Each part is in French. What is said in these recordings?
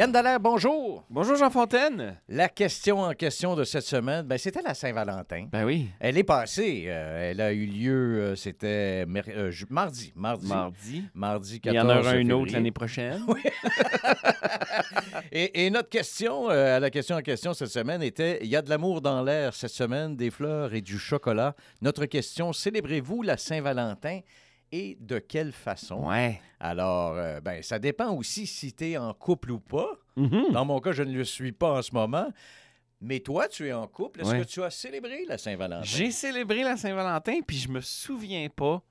Yann Dallaire, bonjour. Bonjour Jean Fontaine. La question en question de cette semaine, ben, c'était la Saint-Valentin. Ben oui. Elle est passée. euh, elle a eu lieu, euh, c'était mer- euh, ju- mardi. Mardi. Mardi. Mardi Il 14 y en aura une autre l'année prochaine. Et, et notre question, à la question en question cette semaine était il y a de l'amour dans l'air cette semaine, des fleurs et du chocolat. Notre question célébrez-vous la Saint-Valentin? Et de quelle façon? Ouais. Alors, euh, ben, ça dépend aussi si tu es en couple ou pas. Mhm. Dans mon cas, je ne le suis pas en ce moment. Mais toi, tu es en couple. Est-ce Ouais. que tu as célébré la Saint-Valentin? J'ai célébré la Saint-Valentin, puis je me souviens pas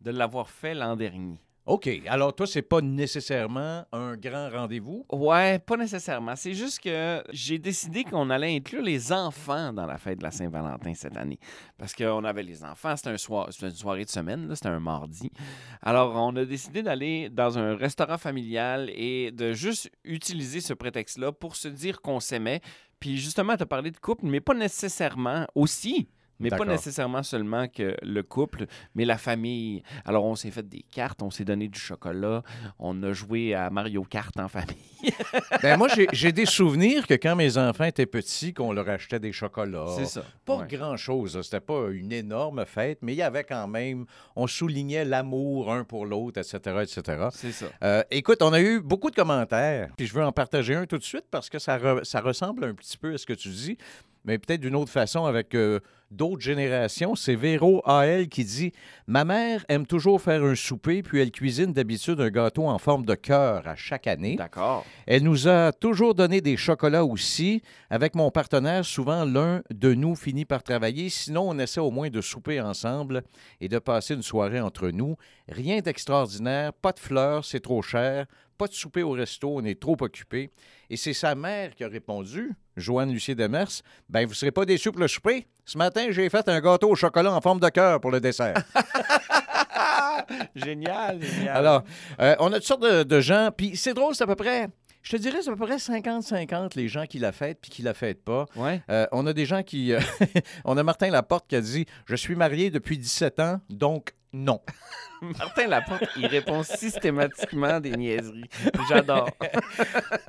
de l'avoir fait l'an dernier. OK. Alors, toi, c'est pas nécessairement un grand rendez-vous? Ouais, pas nécessairement. C'est juste que j'ai décidé qu'on allait inclure les enfants dans la fête de la Saint-Valentin cette année. Parce qu'on avait les enfants, c'était une soirée de semaine, c'était un mardi. Alors, on a décidé d'aller dans un restaurant familial et de juste utiliser ce prétexte-là pour se dire qu'on s'aimait. Puis justement, tu as parlé de couple, mais pas nécessairement aussi. Mais pas nécessairement seulement que le couple, mais la famille. Alors, on s'est fait des cartes, on s'est donné du chocolat, on a joué à Mario Kart en famille. Ben, moi, j'ai- des souvenirs que quand mes enfants étaient petits, qu'on leur achetait des chocolats. C'est ça. Pas Ouais. grand-chose. C'était pas une énorme fête, mais il y avait quand même... On soulignait l'amour un pour l'autre, etc., etc. C'est ça. Euh, écoute, on a eu beaucoup de commentaires, puis je veux en partager un tout de suite parce que ça, re- ça ressemble un petit peu à ce que tu dis, mais peut-être d'une autre façon avec euh, d'autres générations. C'est Véro AL qui dit Ma mère aime toujours faire un souper, puis elle cuisine d'habitude un gâteau en forme de cœur à chaque année. D'accord. Elle nous a toujours donné des chocolats aussi. Avec mon partenaire, souvent l'un de nous finit par travailler. Sinon, on essaie au moins de souper ensemble et de passer une soirée entre nous. Rien d'extraordinaire, pas de fleurs, c'est trop cher. Pas de souper au resto, on est trop occupé. Et c'est sa mère qui a répondu, Joanne Lucier Demers, ben vous serez pas déçus pour le souper. Ce matin, j'ai fait un gâteau au chocolat en forme de cœur pour le dessert. génial, génial. Alors, euh, on a toutes sortes de, de gens. Puis c'est drôle, c'est à peu près, je te dirais, c'est à peu près 50-50 les gens qui la fêtent puis qui la fêtent pas. ouais. Euh, on a des gens qui. euh, on a Martin Laporte qui a dit Je suis marié depuis 17 ans, donc non. Martin Laporte, il répond systématiquement des niaiseries. J'adore.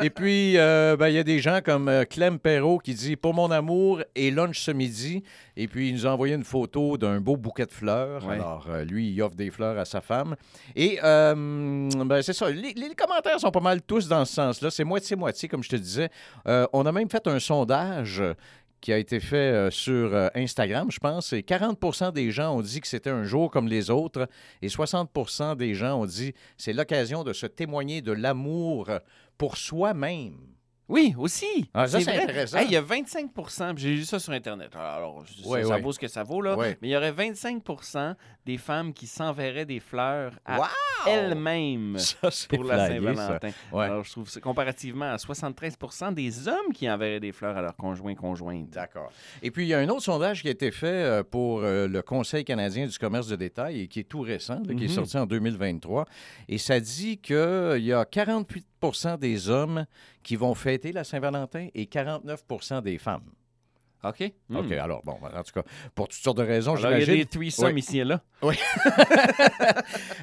Et puis, euh, ben, il y a des gens comme euh, Clem Perrault qui dit Pour mon amour et lunch ce midi. Et puis, il nous a envoyé une photo d'un beau bouquet de fleurs. Ouais. Alors, euh, lui, il offre des fleurs à sa femme. Et euh, ben, c'est ça. Les, les commentaires sont pas mal tous dans ce sens-là. C'est moitié-moitié, comme je te disais. Euh, on a même fait un sondage qui a été fait euh, sur euh, Instagram, je pense, et 40 des gens ont dit que c'était un jour comme les autres, et 60 des gens ont dit c'est l'occasion de se témoigner de l'amour pour soi-même. Oui, aussi. Ah, ça, c'est intéressant. Hey, il y a 25 puis j'ai lu ça sur Internet. Alors, ça, ouais. vaut ce que ça vaut, là. Mais il y aurait 25% des femmes qui s'enverraient des fleurs à Wow! C'est pour la. Saint-Valentin. Ouais. Alors, je trouve comparativement à 73% des hommes qui enverraient des fleurs à leurs conjoints conjointes. D'accord. Et puis, il y a un autre sondage qui a été fait euh, pour euh, le Conseil canadien du commerce de détail et qui est tout récent, là, qui est Mhm. sorti en 2023. Et ça dit qu'il y a 48% des hommes qui vont fêter la Saint-Valentin et 49% des femmes. OK? Hmm. OK, alors, bon, en tout cas, pour toutes sortes de raisons, Alors, il y a j'imagine. des threesomes Oui. ici et là.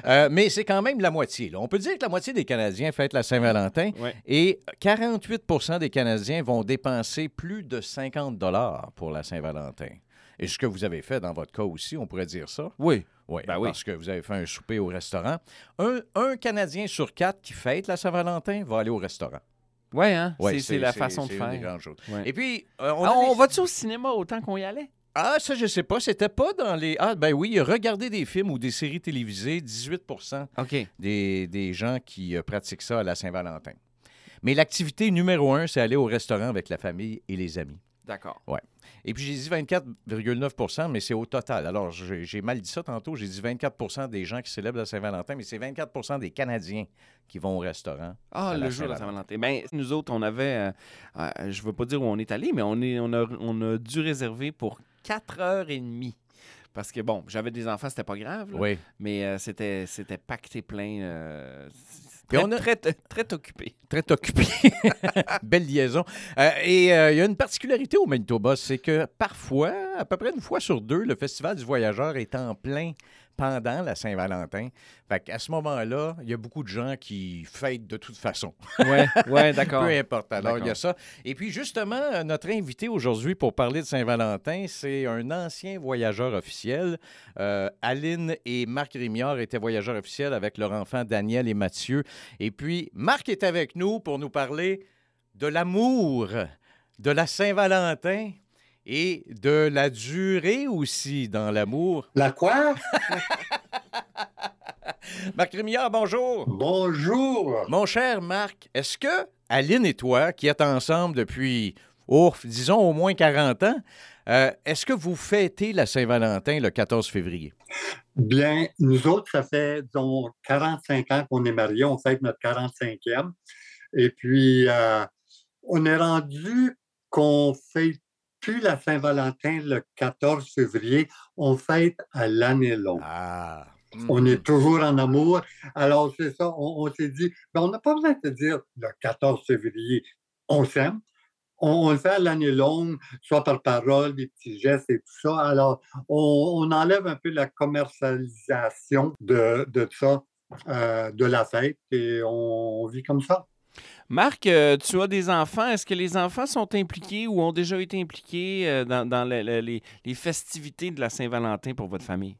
Euh, mais c'est quand même la moitié. là. On peut dire que la moitié des Canadiens fêtent la Saint-Valentin et 48% des Canadiens vont dépenser plus de 50 dollars pour la Saint-Valentin. Et ce que vous avez fait dans votre cas aussi, on pourrait dire ça? Oui. Oui, Ben oui. parce que vous avez fait un souper au restaurant. Un, un Canadien sur quatre qui fête la Saint-Valentin va aller au restaurant. Oui, hein? Ouais, c'est, la façon de c'est une des faire. grandes choses. Ouais. Et puis, euh, on, Ah, a on des- va-tu au cinéma autant qu'on y allait? Ah, ça, je sais pas. C'était pas dans les... Ah, ben oui, regarder des films ou des séries télévisées, 18 OK. des, des gens qui euh, pratiquent ça à la Saint-Valentin. Mais l'activité numéro un, c'est aller au restaurant avec la famille et les amis. D'accord. Et puis j'ai dit 24,9% mais c'est au total. Alors j'ai mal dit ça tantôt. J'ai dit 24% des gens qui célèbrent la Saint-Valentin, mais c'est 24% des Canadiens qui vont au restaurant. Ah, le jour de la Saint-Valentin. Ben, nous autres, on avait, euh, euh, je veux pas dire où on est allé, mais on, est, on, a, on a dû réserver pour 4 heures et demie. Parce que, bon, j'avais des enfants, c'était pas grave, là, Oui. mais euh, c'était, c'était pacté plein. Puis très, on a- très, très occupé. Très occupé. Belle liaison. Euh, et euh, il y a une particularité au Manitoba, c'est que parfois, à peu près une fois sur deux, le Festival du Voyageur est en plein pendant la Saint-Valentin. Fait qu'à ce moment-là, il y a beaucoup de gens qui fêtent de toute façon. Ouais, d'accord. Peu importe. Alors, il y a ça. Et puis, justement, notre invité aujourd'hui pour parler de Saint-Valentin, c'est un ancien voyageur officiel. Euh, Aline et Marc Rémiard étaient voyageurs officiels avec leur enfant Daniel et Mathieu. Et puis, Marc est avec nous pour nous parler de l'amour, de la Saint-Valentin et de la durée aussi dans l'amour. La quoi? Marc Rémiard, bonjour. Bonjour. Mon cher Marc, est-ce que Aline et toi, qui êtes ensemble depuis, ouf, disons au moins 40 ans, euh, est-ce que vous fêtez la Saint-Valentin le 14 février? Bien, nous autres, ça fait, disons, 45 ans qu'on est mariés. On fête notre 45e. Et puis, euh, on est rendu qu'on fête plus la Saint-Valentin le 14 février. On fête à l'année longue. Ah. On est toujours en amour. Alors, c'est ça, on, on s'est dit, ben, on n'a pas besoin de se dire le 14 février, on s'aime. On, on le fait à l'année longue, soit par parole, des petits gestes et tout ça. Alors, on, on enlève un peu la commercialisation de, de ça, euh, de la fête, et on, vit comme ça. Marc, euh, tu as des enfants. Est-ce que les enfants sont impliqués ou ont déjà été impliqués euh, dans, dans le- le- les, festivités de la Saint-Valentin pour votre famille?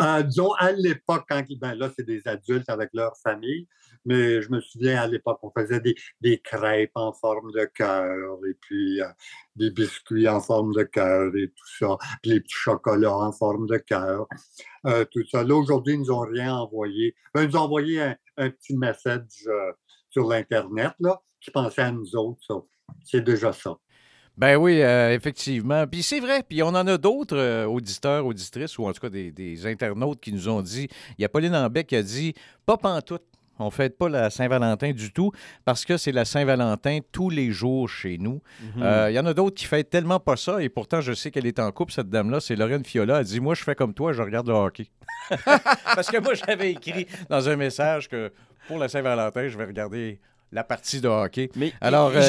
Euh, disons, à l'époque, quand ben là, c'est des adultes avec leur famille, mais je me souviens à l'époque, on faisait des, crêpes en forme de cœur et puis des biscuits en forme de cœur et tout ça, puis les petits chocolats en forme de cœur, tout ça. Là, aujourd'hui, ils nous ont rien envoyé. Ben, ils nous ont envoyé un, petit message sur l'Internet, là, qui pensait à nous autres, ça. C'est déjà ça. Ben oui, euh, effectivement. Puis c'est vrai. Puis on en a d'autres euh, auditeurs, auditrices, ou en tout cas des, des internautes qui nous ont dit. Il y a Pauline Ambec qui a dit Pas pantoute. On ne fête pas la Saint-Valentin du tout parce que c'est la Saint-Valentin tous les jours chez nous. Mhm. Euh, Il y en a d'autres qui fêtent tellement pas ça et pourtant je sais qu'elle est en couple, cette dame-là, c'est Lorraine Fiola. Elle dit Moi, je fais comme toi, je regarde le hockey. parce que moi, j'avais écrit dans un message que pour la Saint-Valentin, je vais regarder la partie de hockey. Mais Alors, euh,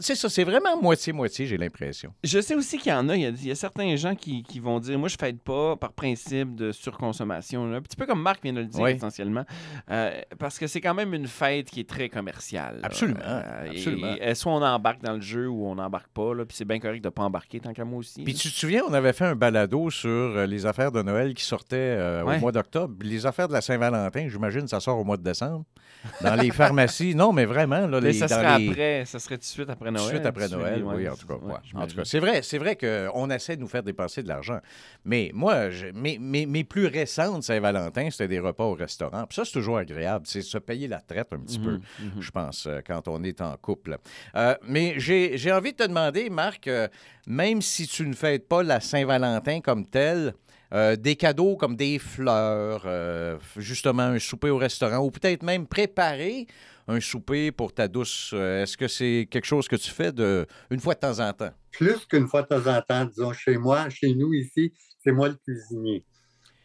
c'est ça, c'est vraiment moitié-moitié, j'ai l'impression. je sais aussi qu'il y en a. Il y a, il y a certains gens qui, qui vont dire Moi, je fête pas par principe de surconsommation. là. Un petit peu comme Marc vient de le dire Oui. essentiellement. Euh, parce que c'est quand même une fête qui est très commerciale. là. Absolument, Euh, absolument. et soit on embarque dans le jeu ou on n'embarque pas. là, Puis c'est bien correct de ne pas embarquer tant qu'à moi aussi. Puis tu te souviens, on avait fait un balado sur euh, les affaires de Noël qui sortaient Ouais. au mois d'octobre. Les affaires de la Saint-Valentin, j'imagine, ça sort au mois de décembre. Dans les pharmacies. Non, mais vraiment, là, Mais ça serait les- après, ça serait tout de suite après Tout de Noël. suite après Noël, oui, en tout cas. ouais, ouais. En tout cas, c'est vrai, c'est vrai qu'on essaie de nous faire dépenser de l'argent. Mais moi, je- mes, mes- mes plus récentes Saint-Valentin, c'était des repas au restaurant. Puis ça, c'est toujours agréable. C'est se payer la traite un petit peu, Mhm, mhm. je pense, euh, quand on est en couple. Euh, mais j'ai j'ai envie de te demander, Marc, euh, même si tu ne fêtes pas la Saint-Valentin comme telle, euh, des cadeaux comme des fleurs, euh, justement un souper au restaurant, ou peut-être même préparer un souper pour ta douce, euh, est-ce que c'est quelque chose que tu fais de, une fois de temps en temps? plus qu'une fois de temps en temps, disons, chez moi, chez nous ici, c'est moi le cuisinier.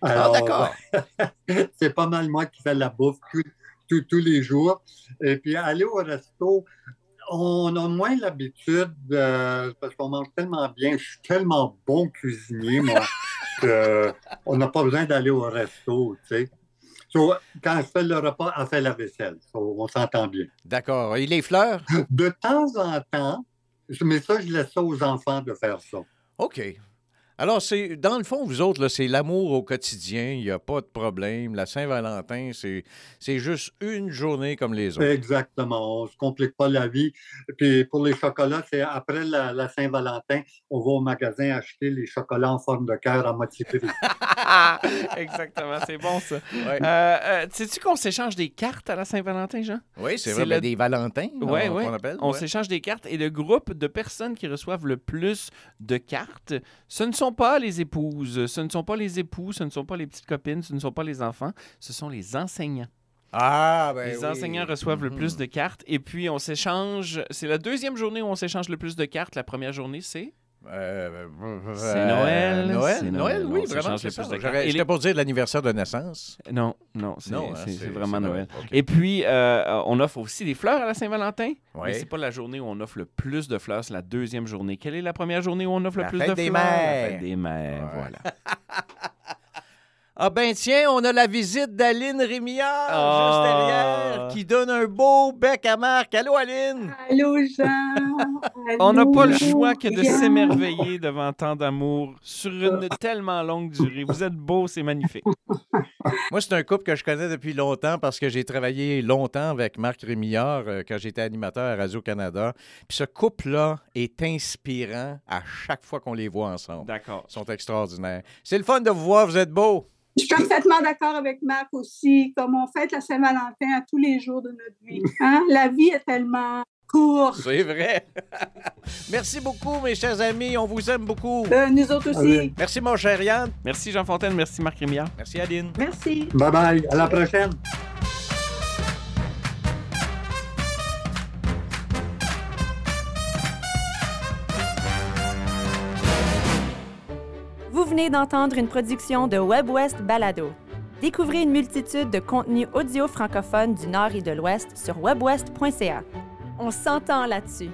Ah, Alors, d'accord. c'est pas mal moi qui fais la bouffe tout- tout- tous les jours. Et puis, aller au resto, on a moins l'habitude, euh, parce qu'on mange tellement bien, je suis tellement bon cuisinier, moi, qu'on n'a pas besoin d'aller au resto, tu sais. So, quand je fais le repas, elle fait la vaisselle. So, on s'entend bien. D'accord. Et les fleurs? De temps en temps, mais ça, je laisse ça aux enfants de faire ça. OK. Alors, c'est dans le fond, vous autres, là, c'est l'amour au quotidien. Il n'y a pas de problème. La Saint-Valentin, c'est, c'est juste une journée comme les autres. Exactement. On ne se complique pas la vie. Puis pour les chocolats, c'est après la, la Saint-Valentin, on va au magasin acheter les chocolats en forme de cœur à moitié prix. Exactement, c'est bon ça. Ouais. Euh, euh, Sais-tu qu'on s'échange des cartes à la Saint-Valentin, Jean? Oui, c'est vrai. le- ben, des Valentins, Ouais, on, ouais. qu'on appelle. On ouais. s'échange des cartes et le groupe de personnes qui reçoivent le plus de cartes, ce ne sont pas les épouses, ce ne sont pas les époux, ce ne sont pas les petites copines, ce ne sont pas les enfants, ce sont les enseignants. Ah, ben les oui. enseignants reçoivent le Mhm. plus de cartes et puis on s'échange. C'est la deuxième journée où on s'échange le plus de cartes. La première journée, c'est Euh, C'est euh, Noël, Noël, c'est Noël, Noël. oui, vraiment, c'est ça. J'étais les- pour dire l'anniversaire de naissance. Non, non, c'est hein, c'est- c'est- c'est vraiment c'est Noël. Noël. Et puis, euh, on offre aussi des fleurs à la Saint-Valentin. Oui. Mais c'est pas la journée où on offre le plus de fleurs, c'est la deuxième journée. Quelle est la première journée où on offre La le plus de fleurs? La mères. fête des mères, Ouais. voilà. Ah ben tiens, on a la visite d'Aline Rémillard, Ah. juste derrière, qui donne un beau bec à Marc. Allô, Aline? Allô, Jean. On n'a pas le choix que de s'émerveiller devant tant d'amour sur une tellement longue durée. Vous êtes beau, c'est magnifique. Moi, c'est un couple que je connais depuis longtemps parce que j'ai travaillé longtemps avec Marc Rémillard euh, quand j'étais animateur à Radio-Canada. Puis ce couple-là est inspirant à chaque fois qu'on les voit ensemble. D'accord. Ils sont extraordinaires. C'est le fun de vous voir, vous êtes beaux. Je suis parfaitement d'accord avec Marc aussi. Comme on fête la Saint-Valentin à tous les jours de notre vie. Hein? La vie est tellement C'est vrai. Merci beaucoup, mes chers amis. On vous aime beaucoup. Euh, nous autres aussi. Allez. Merci, mon cher Yann. Merci Jean Fontaine, merci Marc Rémillard. Merci, Aline. Merci. Bye bye. À la prochaine. Vous venez d'entendre une production de WebWest Balado. Découvrez une multitude de contenus audio francophones du Nord et de l'Ouest sur webwest.ca. On s'entend là-dessus.